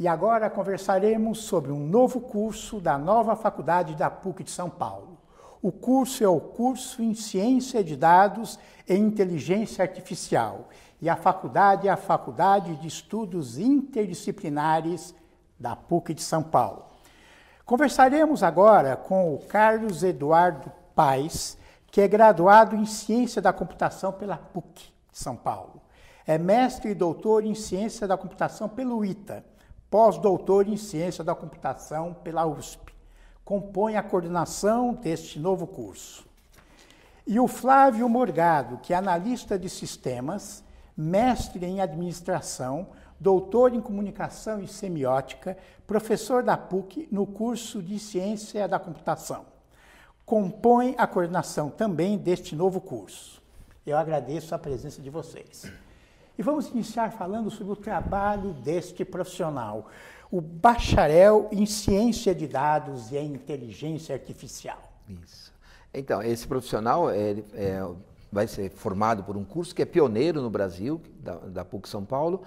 E agora conversaremos sobre um novo curso da nova faculdade da PUC de São Paulo. O curso é o curso em Ciência de Dados e Inteligência Artificial. E a faculdade é a Faculdade de Estudos Interdisciplinares da PUC de São Paulo. Conversaremos agora com o Carlos Eduardo Paes, que é graduado em Ciência da Computação pela PUC de São Paulo. É mestre e doutor em Ciência da Computação pelo ITA, pós-doutor em Ciência da Computação pela USP. Compõe a coordenação deste novo curso. E o Flávio Morgado, que é analista de sistemas, mestre em administração, doutor em comunicação e semiótica, professor da PUC no curso de Ciência da Computação. Compõe a coordenação também deste novo curso. Eu agradeço a presença de vocês. E vamos iniciar falando sobre o trabalho deste profissional, o bacharel em ciência de dados e em inteligência artificial. Isso. Então, esse profissional é, é, vai ser formado por um curso que é pioneiro no Brasil, da, da PUC São Paulo,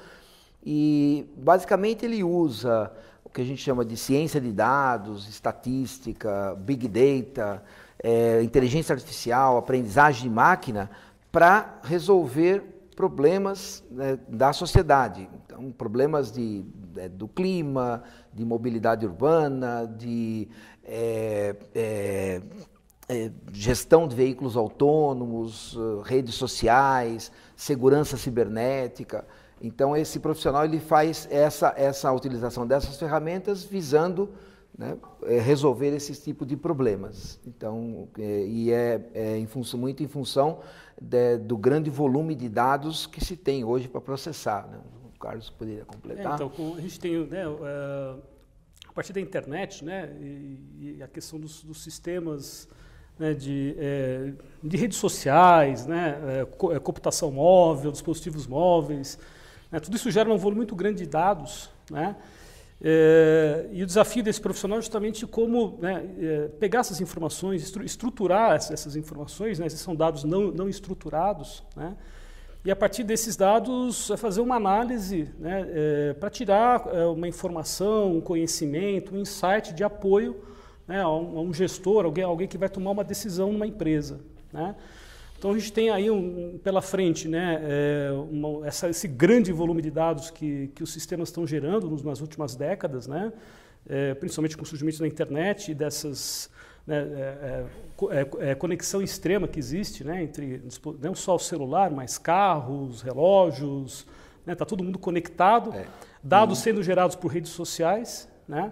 e basicamente ele usa o que a gente chama de ciência de dados, estatística, big data, é, inteligência artificial, aprendizagem de máquina, para resolver problemas né, da sociedade. Então, problemas de, é, do clima, de mobilidade urbana, de é, é, é gestão de veículos autônomos, redes sociais, segurança cibernética. Então, esse profissional ele faz essa, essa utilização dessas ferramentas visando né, é, resolver esse tipo de problemas. Então, é, e é, é em função, muito em função de, do grande volume de dados que se tem hoje para processar. Né? O Carlos poderia completar. É, então, a gente tem, né, é, a partir da internet, né, e, e a questão dos, dos sistemas né, de, é, de, redes sociais, né, computação móvel, dispositivos móveis, né, tudo isso gera um volume muito grande de dados, né, é, e o desafio desse profissional é justamente como né, é, pegar essas informações, estru estruturar essas informações, né, esses são dados não, não estruturados, né, e a partir desses dados é fazer uma análise né, é, para tirar é, uma informação, um conhecimento, um insight de apoio né, a, um, a, um, gestor, alguém, alguém que vai tomar uma decisão numa empresa. Então a gente tem aí um, pela frente né, é, uma, essa, esse grande volume de dados que, que os sistemas estão gerando nas últimas décadas, né, é, principalmente com o surgimento da internet e dessas né, é, é, é conexão extrema que existe né, entre não só o celular, mas carros, relógios, está né, todo mundo conectado, é. dados sendo gerados por redes sociais, né,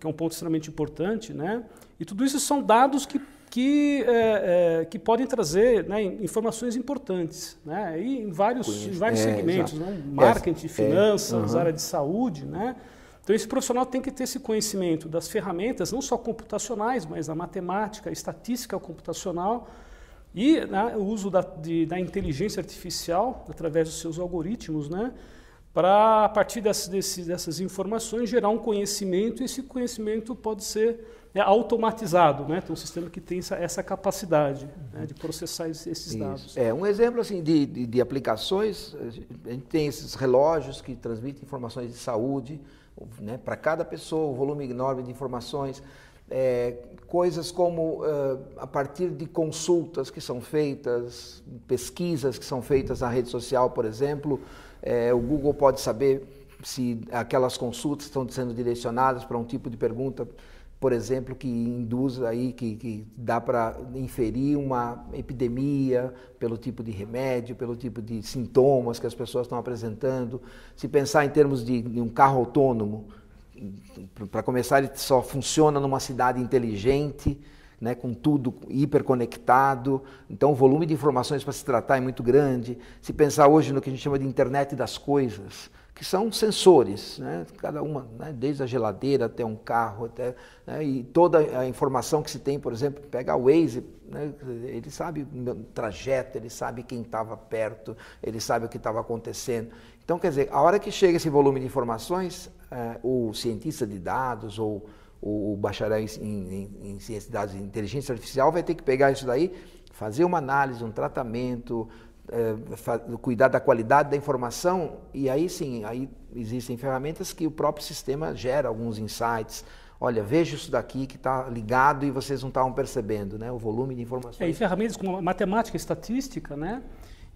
que é um ponto extremamente importante, né, e tudo isso são dados que que, é, é, que podem trazer né, informações importantes, né, e em vários, em vários é, segmentos, né, marketing, é, finanças, uhum. área de saúde. Né. Então, esse profissional tem que ter esse conhecimento das ferramentas, não só computacionais, mas a matemática, estatística computacional e né, o uso da, de, da inteligência artificial através dos seus algoritmos, né, para, a partir dessas, dessas informações, gerar um conhecimento, e esse conhecimento pode ser é automatizado, né? Tem um sistema que tem essa, essa capacidade né, de processar esses Isso. dados. É um exemplo assim de, de, de, aplicações. A gente tem esses relógios que transmitem informações de saúde, né? Para cada pessoa, um volume enorme de informações. É, coisas como uh, a partir de consultas que são feitas, pesquisas que são feitas na rede social, por exemplo, é, o Google pode saber se aquelas consultas estão sendo direcionadas para um tipo de pergunta por exemplo, que induz aí, que, que dá para inferir uma epidemia pelo tipo de remédio, pelo tipo de sintomas que as pessoas estão apresentando. Se pensar em termos de, de um carro autônomo, para começar, ele só funciona numa cidade inteligente, né, com tudo hiperconectado, então o volume de informações para se tratar é muito grande. Se pensar hoje no que a gente chama de internet das coisas, que são sensores, né? cada uma, né? desde a geladeira até um carro, até, né? e toda a informação que se tem, por exemplo, pega o Waze, né? ele sabe o trajeto, ele sabe quem estava perto, ele sabe o que estava acontecendo. Então, quer dizer, a hora que chega esse volume de informações, é, o cientista de dados ou o bacharel em, em, em ciência de dados e inteligência artificial vai ter que pegar isso daí, fazer uma análise, um tratamento, é, cuidar da qualidade da informação e aí sim, aí existem ferramentas que o próprio sistema gera alguns insights. Olha, veja isso daqui que está ligado e vocês não estavam percebendo, né? O volume de informações. É, e ferramentas como matemática, estatística, né?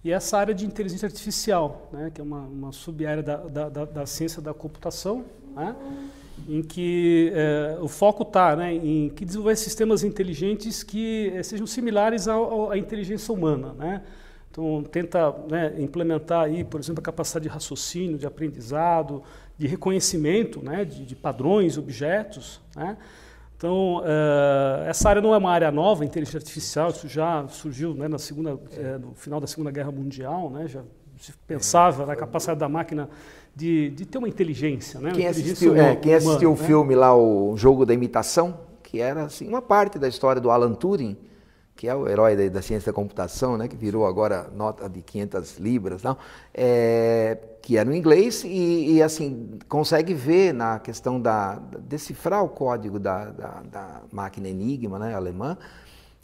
E essa área de inteligência artificial, né? Que é uma, uma sub-área da, da, da, da ciência da computação, né? em que é, o foco está né, em que desenvolver sistemas inteligentes que é, sejam similares à inteligência humana. Né? Então, tenta né, implementar aí, por exemplo, a capacidade de raciocínio, de aprendizado, de reconhecimento né, de, de padrões, objetos. Né? Então, uh, essa área não é uma área nova, inteligência artificial, isso já surgiu né, na segunda, é, no final da Segunda Guerra Mundial, né, já se pensava na capacidade da máquina de, de ter uma inteligência. Né, quem, uma assistiu, inteligência é, quem assistiu humana, o filme lá, o Jogo da Imitação, que era assim, uma parte da história do Alan Turing, que é o herói da, da, ciência da computação, né, que virou agora nota de 500 libras, não, é, que é no inglês, e, e, assim, consegue ver na questão da, da decifrar o código da, da, da, máquina Enigma, né, alemã,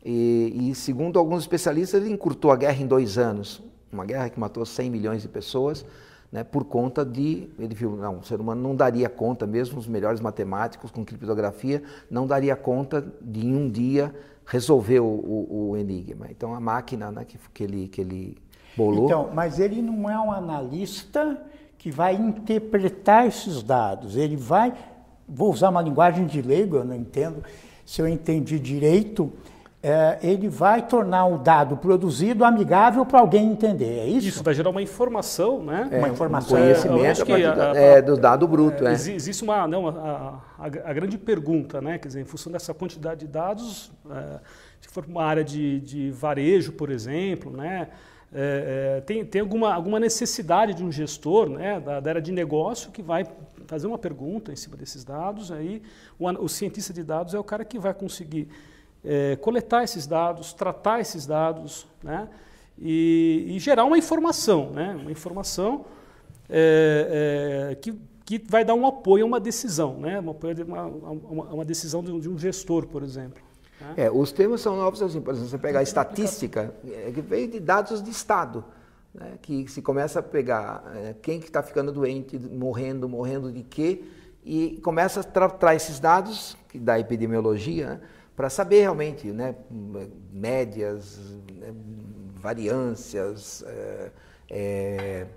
e, e, segundo alguns especialistas, ele encurtou a guerra em dois anos, uma guerra que matou 100 milhões de pessoas, né, por conta de, ele viu, não, o ser humano não daria conta, mesmo os melhores matemáticos com criptografia, não daria conta de em um dia resolver o, o, o enigma. Então a máquina né, que, que, ele, que ele bolou. Então, mas ele não é um analista que vai interpretar esses dados. Ele vai, vou usar uma linguagem de leigo, eu não entendo se eu entendi direito. É, ele vai tornar o dado produzido amigável para alguém entender, é isso? Isso, vai gerar uma informação, né? É, uma informação. Um conhecimento é, a, a, é, do dado bruto. É, Existe uma, não, a, a, grande pergunta, né? Quer dizer, em função dessa quantidade de dados, é, se for uma área de, de varejo, por exemplo, né? É, é, tem, tem alguma, alguma necessidade de um gestor né, da, da, área de negócio que vai fazer uma pergunta em cima desses dados, aí o, o cientista de dados é o cara que vai conseguir é, coletar esses dados, tratar esses dados né, e, e, gerar uma informação, né, uma informação é, é, que, que vai dar um apoio a uma decisão, né, um apoio a uma, uma, uma decisão de um, de um, gestor, por exemplo. Né. É, os termos são novos assim, por exemplo, você pegar a estatística, é, que veio de dados de Estado. Né, que se começa a pegar é, quem que está ficando doente, morrendo, morrendo de quê, e começa a tratar esses dados, que da epidemiologia, né, para saber realmente né, médias, né, variâncias, é, é,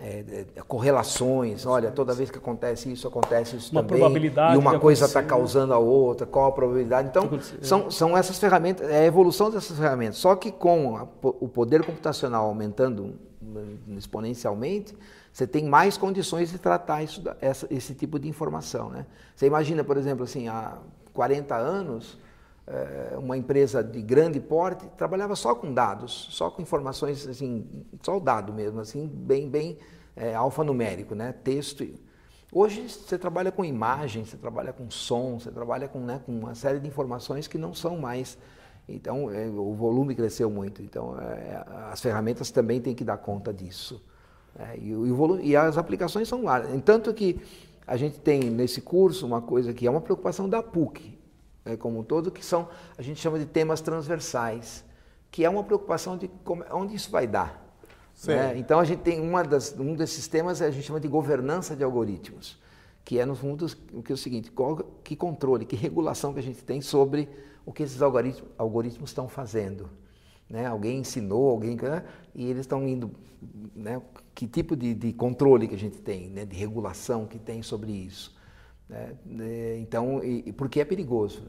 é, correlações. Olha, toda vez que acontece isso, acontece isso uma também. Probabilidade e uma coisa está causando a outra, qual a probabilidade. Então, são, são essas ferramentas, é a evolução dessas ferramentas. Só que com a, o poder computacional aumentando exponencialmente, você tem mais condições de tratar isso, essa, esse tipo de informação. Né? Você imagina, por exemplo, assim, há 40 anos, uma empresa de grande porte trabalhava só com dados, só com informações assim, só o dado mesmo, assim, bem bem é, alfanumérico, né, texto. Hoje você trabalha com imagem, você trabalha com som, você trabalha com, né, com uma série de informações que não são mais então, é, o volume cresceu muito. Então, é, as ferramentas também têm que dar conta disso. É, e, o volume, e as aplicações são lá. Tanto que a gente tem nesse curso uma coisa que é uma preocupação da PUC né, como um todo, que são, a gente chama de temas transversais, que é uma preocupação de como, onde isso vai dar. Né? Então a gente tem uma das, um desses temas a gente chama de governança de algoritmos, que é no fundo o que é o seguinte, qual, que controle, que regulação que a gente tem sobre o que esses algoritmos, algoritmos estão fazendo. Né? Alguém ensinou, alguém né? e eles estão indo, né? que tipo de, de, controle que a gente tem, né? de regulação que tem sobre isso. Né? Então, e, porque é perigoso.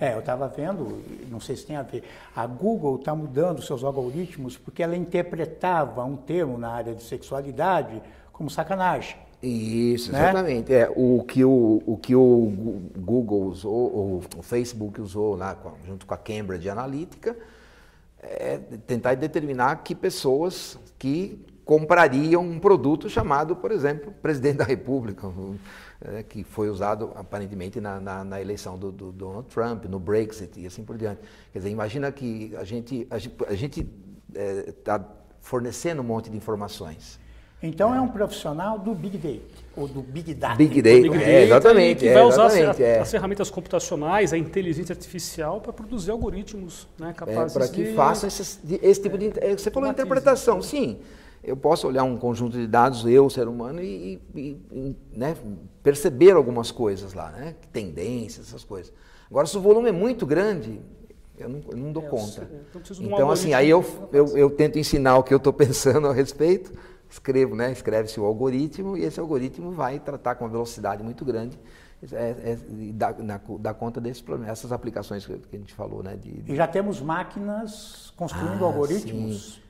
É, eu estava vendo, não sei se tem a ver, a Google está mudando seus algoritmos porque ela interpretava um termo na área de sexualidade como sacanagem. Isso, né? exatamente. É, o, que o, o que o Google usou, o Facebook usou lá junto com a Cambridge Analytica, é tentar determinar que pessoas que comprariam um produto chamado, por exemplo, presidente da República, é, que foi usado aparentemente na, na, na eleição do, do, Donald Trump, no Brexit e assim por diante. Quer dizer, imagina que a gente a gente, está é, fornecendo um monte de informações. Então é. é um profissional do Big Data, ou do Big Data. Big Data, Big Data é, exatamente. Que vai é, usar as, é. as, ferramentas computacionais, a inteligência artificial para produzir algoritmos né, capazes é, Para que de... façam esse, esse tipo de... Você falou interpretação, sim. Eu posso olhar um conjunto de dados, eu, ser humano, e, e, e né, perceber algumas coisas lá, né? tendências, essas coisas. Agora, se o volume é muito grande, eu não, eu não dou é, conta. Então, então assim, aí eu, eu, eu, tento ensinar o que eu estou pensando a respeito, escrevo, né? escreve-se o algoritmo, e esse algoritmo vai tratar com uma velocidade muito grande é, é, dá, na, dá, conta desses problemas, essas aplicações que, que, a gente falou, né? De, de... E já temos máquinas construindo ah, algoritmos.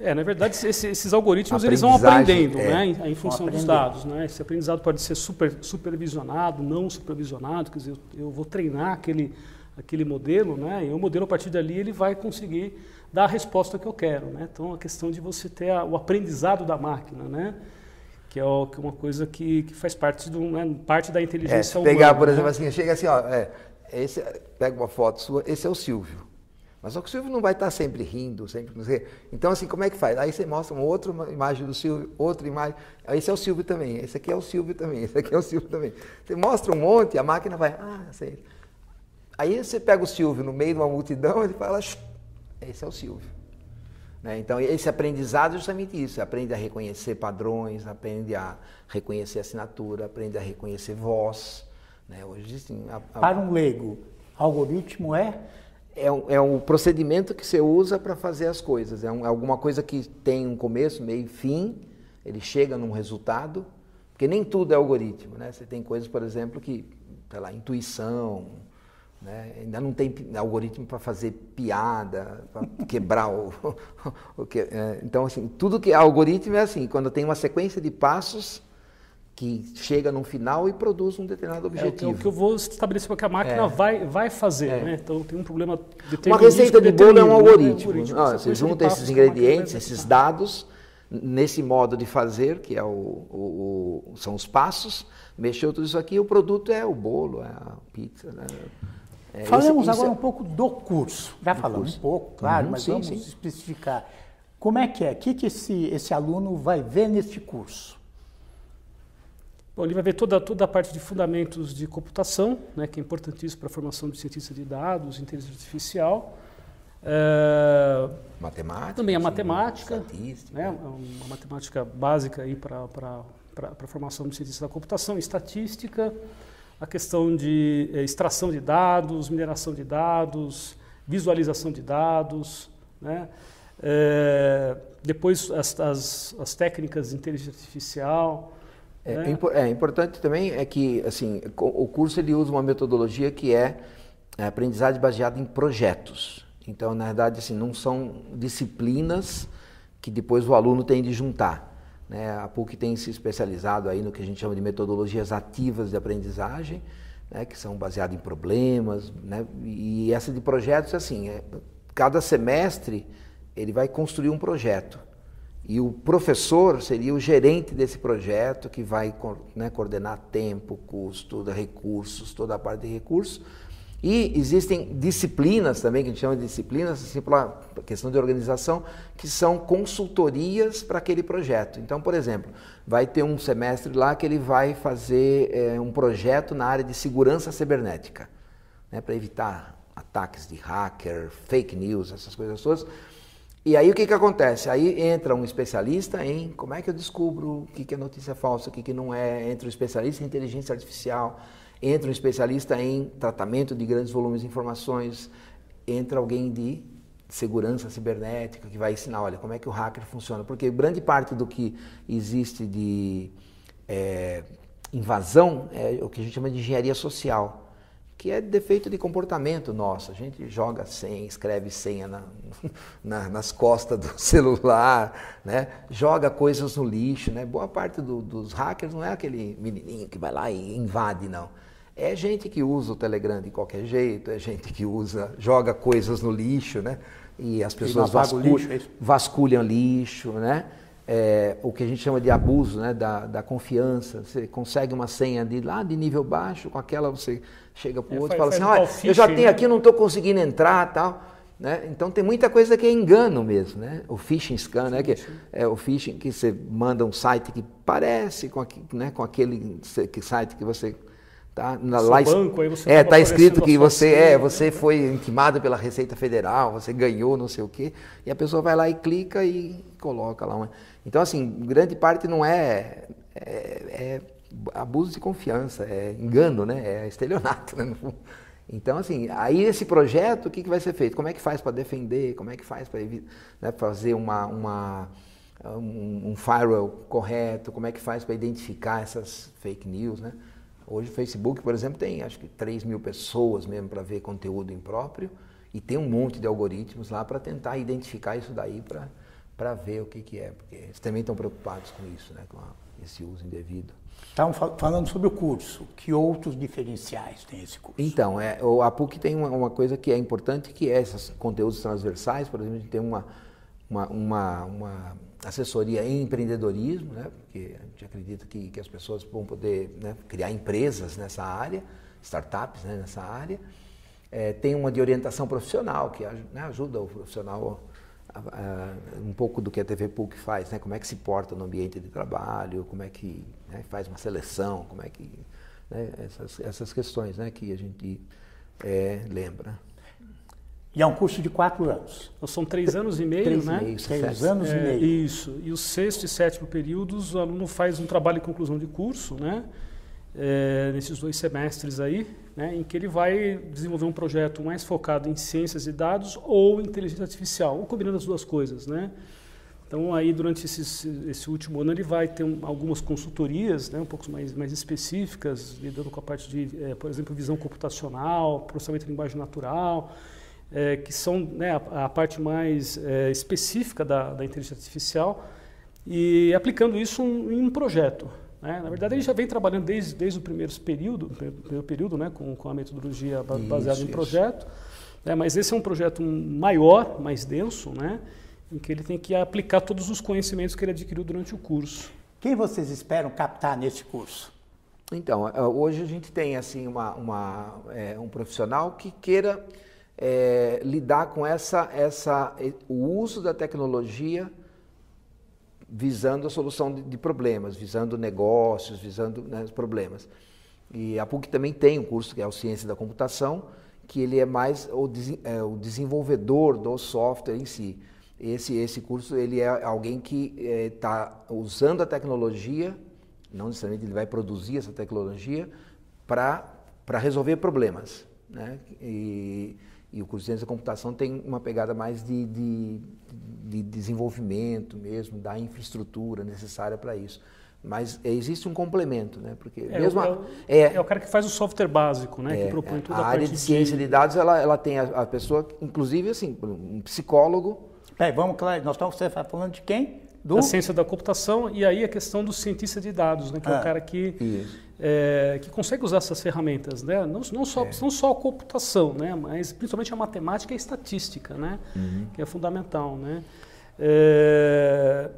É, na verdade, esses, esses algoritmos eles vão aprendendo, é, né, em, em função dos dados, né? Esse aprendizado pode ser super, supervisionado, não supervisionado, quer dizer, eu, eu, vou treinar aquele aquele modelo, né? E o modelo a partir dali ele vai conseguir dar a resposta que eu quero, né? Então a questão de você ter a, o aprendizado da máquina, né? Que é, o, que é uma coisa que, que faz parte do né, parte da inteligência é, humana. Pegar, por exemplo, né? assim, chega assim, ó, é, esse, pega uma foto sua, esse é o Silvio. Mas o Silvio não vai estar sempre rindo, sempre. Então, assim, como é que faz? Aí você mostra uma outra imagem do Silvio, outra imagem. Esse é o Silvio também, esse aqui é o Silvio também, esse aqui é o Silvio também. Você mostra um monte, a máquina vai, ah, sei. Aí você pega o Silvio no meio de uma multidão, ele fala, esse é o Silvio. Né? Então, esse aprendizado é justamente isso, aprende a reconhecer padrões, aprende a reconhecer assinatura, aprende a reconhecer voz. Né? Hoje, sim, a, a... Para um leigo, algoritmo é é um, é um procedimento que você usa para fazer as coisas. É, um, é, alguma coisa que tem um começo, meio e fim, ele chega num resultado, porque nem tudo é algoritmo. Né? Você tem coisas, por exemplo, que, sei lá, intuição, né? ainda não tem algoritmo para fazer piada, para quebrar o, o que. É, então, assim, tudo que é algoritmo é assim, quando tem uma sequência de passos que chega no final e produz um determinado objetivo. É, o que eu vou estabelecer para que a máquina é. vai, vai fazer. É. Né? Então tem um problema de Uma receita de bolo é um algoritmo. Né? algoritmo. Ah, você junta esses ingredientes, esses dados, nesse modo de fazer, que é o, o, o, são os passos, mexeu tudo isso aqui, o produto é o bolo, é a pizza. Né? É, Falamos esse, agora é... um pouco do curso. Já falamos curso. um pouco, claro, uhum, mas sim, vamos sim. especificar. Como é que é? O que, que esse, esse aluno vai ver neste curso? Bom, ele vai ver toda, toda a parte de fundamentos de computação, né, que é importantíssimo para a formação de cientista de dados, inteligência artificial. É, matemática. Também a matemática. Estatística. Né, uma matemática básica para a formação de cientista da computação, estatística, a questão de é, extração de dados, mineração de dados, visualização de dados, né? É, depois as, as, as técnicas de inteligência artificial, é, é. é, importante também é que assim o curso ele usa uma metodologia que é, é aprendizagem baseada em projetos. Então, na verdade, assim, não são disciplinas que depois o aluno tem de juntar. Né? A PUC tem se especializado aí no que a gente chama de metodologias ativas de aprendizagem, né? que são baseadas em problemas. Né? E essa de projetos, assim, é, cada semestre ele vai construir um projeto. E o professor seria o gerente desse projeto que vai né, coordenar tempo, custo, recursos, toda a parte de recursos. E existem disciplinas também, que a gente chama de disciplinas, assim, pela questão de organização, que são consultorias para aquele projeto. Então, por exemplo, vai ter um semestre lá que ele vai fazer é, um projeto na área de segurança cibernética, né, para evitar ataques de hacker, fake news, essas coisas todas. E aí o que, que acontece? Aí entra um especialista em como é que eu descubro o que, que é notícia falsa, o que, que não é, entra um especialista em inteligência artificial, entra um especialista em tratamento de grandes volumes de informações, entra alguém de segurança cibernética que vai ensinar, olha, como é que o hacker funciona. Porque grande parte do que existe de é, invasão é o que a gente chama de engenharia social que é defeito de comportamento nosso. A gente joga senha, escreve senha na, na, nas costas do celular, né? joga coisas no lixo. Né? Boa parte do, dos hackers não é aquele menininho que vai lá e invade, não. É gente que usa o Telegram de qualquer jeito, é gente que usa, joga coisas no lixo, né? E as pessoas vasculham lixo, é vasculham lixo, né? É, o que a gente chama de abuso né, da, da confiança. Você consegue uma senha de lá de nível baixo, com aquela você chega para o é, outro e fala assim, olha, eu já tenho né? aqui, não estou conseguindo entrar tal. Né? Então tem muita coisa que é engano mesmo, né? O phishing scan, né? Que é o phishing que você manda um site que parece com, aqui, né? com aquele site que você Tá? Na, lá, banco, aí você é, tá escrito que você é, né? você foi intimado pela Receita Federal, você ganhou não sei o quê, e a pessoa vai lá e clica e coloca lá uma. Então, assim, grande parte não é, é, é abuso de confiança, é engano, né? É estelionato, né? Então, assim, aí esse projeto, o que, que vai ser feito? Como é que faz para defender? Como é que faz para né, fazer uma, uma, um, um firewall correto? Como é que faz para identificar essas fake news, né? Hoje o Facebook, por exemplo, tem acho que 3 mil pessoas mesmo para ver conteúdo impróprio e tem um monte de algoritmos lá para tentar identificar isso daí para ver o que, que é, porque eles também estão preocupados com isso, né, com a, esse uso indevido. Estamos falando sobre o curso. Que outros diferenciais tem esse curso? Então, é, a PUC tem uma, uma, coisa que é importante, que é esses conteúdos transversais. Por exemplo, a gente tem uma, uma, uma, uma assessoria em empreendedorismo, né? porque a gente acredita que, que as pessoas vão poder né, criar empresas nessa área, startups né, nessa área. É, tem uma de orientação profissional, que né, ajuda o profissional a, um pouco do que a TV PUC faz, né? como é que se porta no ambiente de trabalho, como é que né, faz uma seleção, como é que... Né, essas, essas questões né, que a gente é, lembra. E é um curso de quatro anos. Então, são três anos e meio, três né? E meio, Três sete. anos e É, meio. Isso. E o sexto e sétimo períodos, o aluno faz um trabalho de conclusão de curso, né? É, nesses dois semestres aí, né? Em que ele vai desenvolver um projeto mais focado em ciências de dados ou inteligência artificial, ou combinando as duas coisas, né? Então, aí, durante esses, esse último ano, ele vai ter um, algumas consultorias, né, um pouco mais, mais específicas, lidando com a parte de, é, por exemplo, visão computacional, processamento de linguagem natural, é, que são né, a, a, parte mais é, específica da, da, inteligência artificial, e aplicando isso em um projeto. Né? Na verdade, ele já vem trabalhando desde, desde o primeiro período, primeiro período né, com, com a metodologia baseada Isso, em projeto, né, mas esse é um projeto maior, mais denso, né? em que ele tem que aplicar todos os conhecimentos que ele adquiriu durante o curso. Quem vocês esperam captar nesse curso? Então, hoje a gente tem assim uma, uma é, um profissional que queira é, lidar com essa, essa, o uso da tecnologia visando a solução de, de problemas, visando negócios, visando né, problemas. E a PUC também tem um curso que é o Ciência da Computação, que ele é mais o, é, o desenvolvedor do software em si. Esse, esse curso ele é alguém que está usando a tecnologia, não necessariamente ele vai produzir essa tecnologia, para resolver problemas. Né? E, e, o curso de ciência da computação tem uma pegada mais de, de, de desenvolvimento mesmo, da infraestrutura necessária para isso. Mas existe um complemento, né? Porque é, mesmo é, a, o, é, é, o cara que faz o software básico, né? É, que propõe toda a, a, área de ciência de, de dados, ela, ela tem a, a pessoa, inclusive assim, um psicólogo é, vamos, claro, nós estamos falando de quem? Do? Da ciência da computação e aí a questão do cientista de dados, né, que ah, é o cara que, é, que consegue usar essas ferramentas, né? não, não, só, é. não só a computação, né, mas principalmente a matemática e a estatística, né, uhum. que é fundamental. Né? É,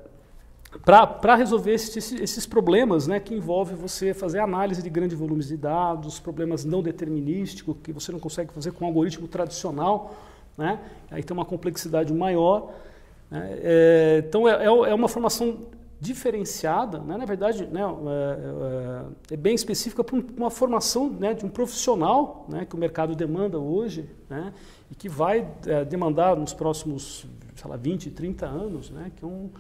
Para resolver esses, esses problemas né, que envolve você fazer análise de grandes volumes de dados, problemas não determinísticos, que você não consegue fazer com um algoritmo tradicional, né? Aí tem uma complexidade maior. Né? É, então, é, é, uma formação diferenciada, né? na verdade, né, é, é, bem específica para uma formação né, de um profissional né, que o mercado demanda hoje né, e que vai é, demandar nos próximos sei lá, 20, 30 anos, né, que, um,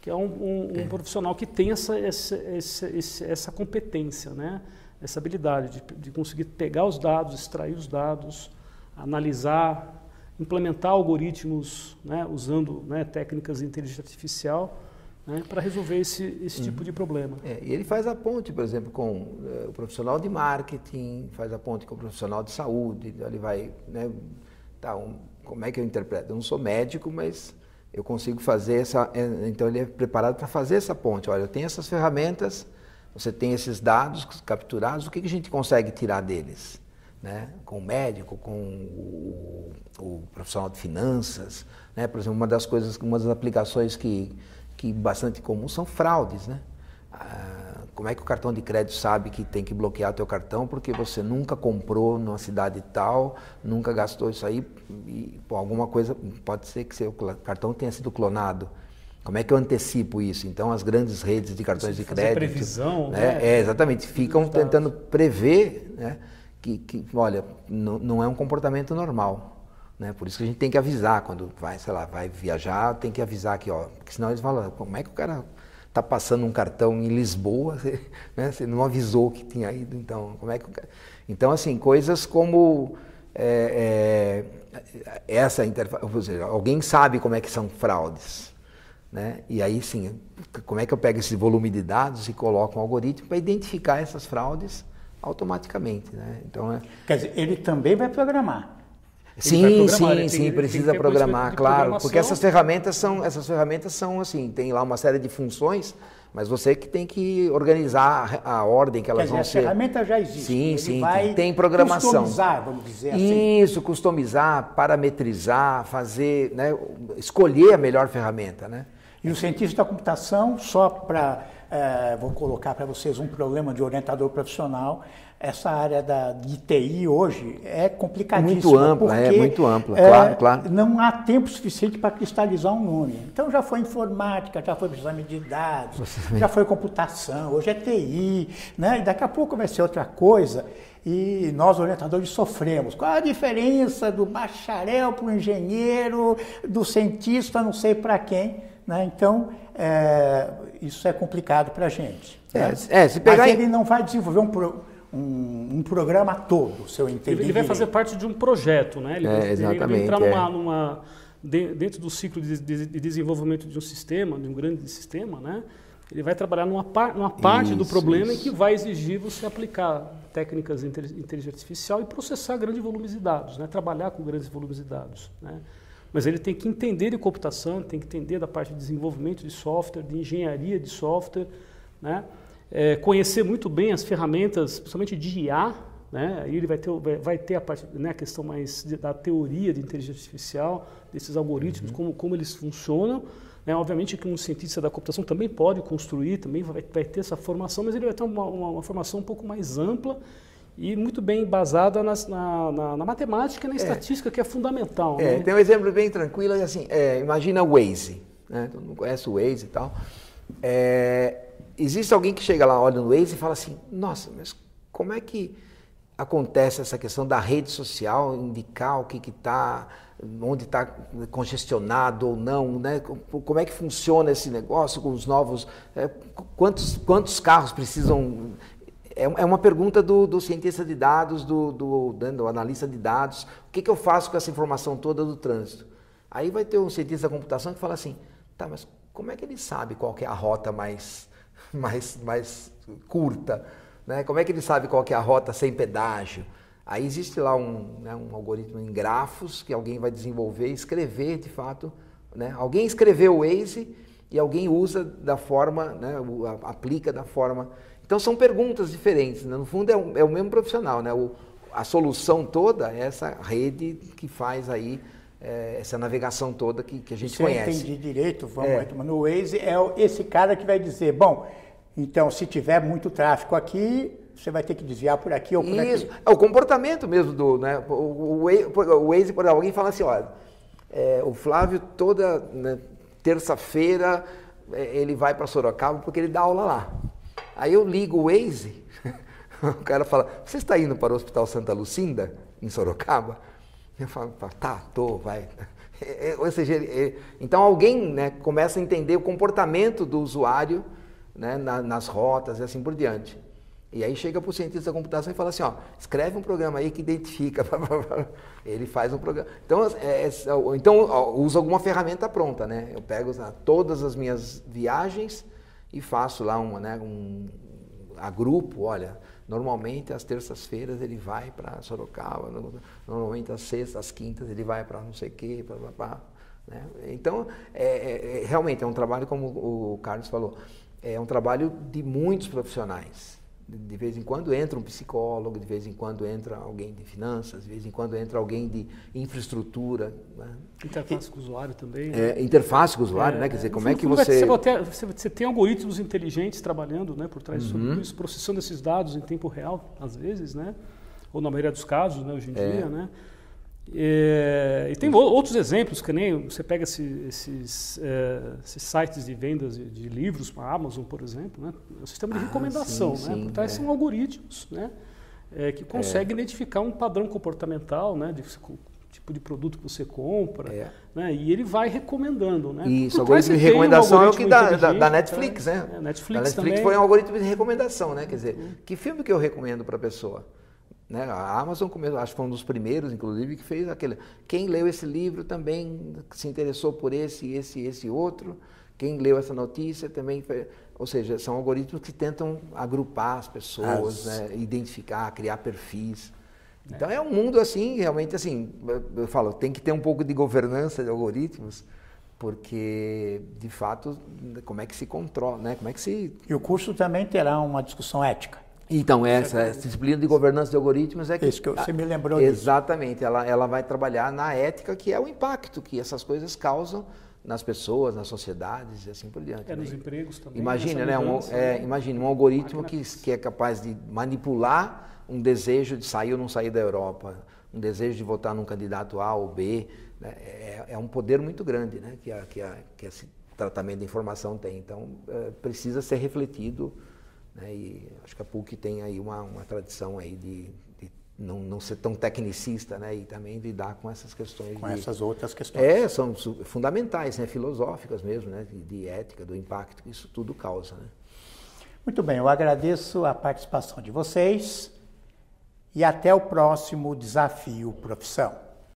que é um, um, um profissional que tem essa, essa, essa, essa competência, né, essa habilidade de, de conseguir pegar os dados, extrair os dados, analisar, implementar algoritmos né, usando né, técnicas de inteligência artificial né, para resolver esse, esse tipo uhum. de problema. É, e ele faz a ponte, por exemplo, com é, o profissional de marketing, faz a ponte com o profissional de saúde, então ele vai, né, tá, um, como é que eu interpreto? Eu não sou médico, mas eu consigo fazer essa, é, então ele é preparado para fazer essa ponte. Olha, eu tenho essas ferramentas, você tem esses dados capturados, o que, que a gente consegue tirar deles? né, com o médico, com o, o, profissional de finanças, né, por exemplo, uma das coisas, uma das aplicações que, que bastante comum são fraudes, né? Ah, como é que o cartão de crédito sabe que tem que bloquear o teu cartão porque você nunca comprou numa cidade tal, nunca gastou isso aí e por alguma coisa pode ser que seu cartão tenha sido clonado. Como é que eu antecipo isso? Então as grandes redes de cartões de crédito, previsão, né? né? É, exatamente, ficam tentando prever né, que, que olha, não é um comportamento normal. Né? Por isso que a gente tem que avisar quando vai, sei lá, vai viajar, tem que avisar aqui, ó, porque senão eles falam, como é que o cara está passando um cartão em Lisboa, você, né, você não avisou que tinha ido, então como é que então assim coisas como é, é, essa interface, alguém sabe como é que são fraudes, né? E aí sim, como é que eu pego esse volume de dados e coloco um algoritmo para identificar essas fraudes automaticamente, né? Então é... quer dizer, ele também vai programar. Sim, sim, sim, precisa programar, claro, porque essas ferramentas são, essas ferramentas são assim, tem lá uma série de funções, mas você que tem que organizar a ordem que elas Quer vão dizer, ser. A ferramenta já existe. Sim, Ele sim, vai tem programação. Customizar, vamos dizer assim. Isso, customizar, parametrizar, fazer, né, escolher a melhor ferramenta, né? E o cientista da computação, só para, é, vou colocar para vocês um problema de orientador profissional, essa área da, de TI hoje é complicadíssima. Muito ampla, é muito ampla, é, claro, claro. Não há tempo suficiente para cristalizar um nome. Então já foi informática, já foi exame de dados, já foi computação, hoje é TI, né? E daqui a pouco vai ser outra coisa. E nós, orientadores, sofremos. Qual a diferença do bacharel para o engenheiro, do cientista, não sei para quem? Né? Então, é, isso é complicado para a gente. Né? É, se pegar Mas ele não vai desenvolver um, um, um, programa todo, se eu entendi. Ele, vai fazer parte de um projeto, né? Ele, é, exatamente, ele vai entrar numa, é. numa, dentro do ciclo de, de, de, desenvolvimento de um sistema, de um grande sistema, né? Ele vai trabalhar numa, par, numa parte isso, do problema isso. em que vai exigir você aplicar técnicas de inteligência artificial e processar grandes volumes de dados, né? Trabalhar com grandes volumes de dados, né? Mas ele tem que entender de computação, tem que entender da parte de desenvolvimento de software, de engenharia de software, né? É, conhecer muito bem as ferramentas, principalmente de IA, né? Aí ele vai ter, vai ter a, parte, né, a questão mais da teoria de inteligência artificial, desses algoritmos, uhum. como, como eles funcionam. Né? Obviamente que um cientista da computação também pode construir, também vai, vai ter essa formação, mas ele vai ter uma, uma, uma formação um pouco mais ampla e muito bem embasada nas, na, na, na, matemática e na é. estatística, que é fundamental. É, né? Tem um exemplo bem tranquilo, assim, é, imagina o Waze, né? todo mundo conhece o Waze e tal. É, existe alguém que chega lá, olha no Waze e fala assim, nossa, mas como é que acontece essa questão da rede social, indicar o que está, onde está congestionado ou não, né? como é que funciona esse negócio com os novos, é, quantos, quantos carros precisam... É, é uma pergunta do, do cientista de dados, do, do, né, do, analista de dados, o que, que eu faço com essa informação toda do trânsito? Aí vai ter um cientista da computação que fala assim, tá, mas como é que ele sabe qual é a rota mais mais, mais curta. Né? Como é que ele sabe qual é a rota sem pedágio? Aí existe lá um, né, um algoritmo em grafos que alguém vai desenvolver, escrever de fato. Né? Alguém escreveu o Waze e alguém usa da forma, né, aplica da forma. Então são perguntas diferentes. Né? No fundo é o, é o mesmo profissional. Né? O, a solução toda é essa rede que faz aí é, essa navegação toda que, que a gente Se conhece. Se eu entendi direito, vamos é. no Waze, é esse cara que vai dizer, bom, então, se tiver muito tráfego aqui, você vai ter que desviar por aqui ou por Isso. aqui. É o comportamento mesmo do. Né, o, o, o Waze, por alguém fala assim: olha, é, o Flávio toda né, terça-feira é, ele vai para Sorocaba porque ele dá aula lá. Aí eu ligo o Waze, o cara fala: você está indo para o Hospital Santa Lucinda, em Sorocaba? Eu falo: tá, tô, vai. É, é, ou seja, então alguém né, começa a entender o comportamento do usuário né, na, nas rotas e assim por diante. E aí chega para o cientista da computação e fala assim, ó, escreve um programa aí que identifica. Ele faz um programa. Então, é, é, então ó, uso alguma ferramenta pronta, né? Eu pego todas as minhas viagens e faço lá uma, né, um a grupo, olha, normalmente às terças-feiras ele vai para Sorocaba, normalmente às sextas, às quintas ele vai para não sei o quê, blá, né? Então, é, é, é, realmente é um trabalho como o Carlos falou, é um trabalho de muitos profissionais. De vez em quando entra um psicólogo, de vez em quando entra alguém de finanças, de vez em quando entra alguém de infraestrutura. Né? Interface com o usuário também. Né? É, interface com o usuário, é, né? Quer dizer, como é que você... Você, você tem algoritmos inteligentes trabalhando né, por trás uhum. disso, processando esses dados em tempo real, às vezes, né? Ou na maioria dos casos, né, hoje em é. dia, né? É, e tem outros exemplos, que nem você pega esse, esses, é, esses, sites de vendas de, de livros para a Amazon, por exemplo, né? é um sistema de ah, recomendação. Sim, né? Por trás é. são algoritmos né? é, que consegue é. identificar um padrão comportamental, né, de tipo de produto que você compra, é. né, e ele vai recomendando, né? Isso, o algoritmo de recomendação um é o que dá da, da, Netflix, né? É, Netflix, da Netflix também. foi um algoritmo de recomendação, né? Quer dizer, uhum. que filme que eu recomendo para a pessoa? Né? A Amazon, acho que foi um dos primeiros, inclusive, que fez aquele. Quem leu esse livro também se interessou por esse, esse, esse outro. Quem leu essa notícia também. Foi, ou seja, são algoritmos que tentam agrupar as pessoas, as... Né? identificar, criar perfis. Então é. é um mundo assim, realmente assim, eu falo, tem que ter um pouco de governança de algoritmos, porque de fato, como é que se controla, né? Como é que se E o curso também terá uma discussão ética. Então, essa, essa disciplina de governança de algoritmos é que. Isso que você me lembrou Exatamente, ela, ela vai trabalhar na ética, que é o impacto que essas coisas causam nas pessoas, nas sociedades e assim por diante. É, né? nos empregos também. Imagina, né? Um, é, imagine um algoritmo que, que é capaz de manipular um desejo de sair ou não sair da Europa, um desejo de votar num candidato A ou B. Né? É, é, um poder muito grande né? que, a, que, a, que esse tratamento de informação tem. Então, é, precisa ser refletido. Né? E acho que a PUC tem aí uma, uma tradição aí de, não, não ser tão tecnicista, né? E também lidar com essas questões. Com de, essas outras questões. É, são fundamentais, né? Filosóficas mesmo, né? De, de, ética, do impacto que isso tudo causa, né? Muito bem, eu agradeço a participação de vocês e até o próximo Desafio Profissão.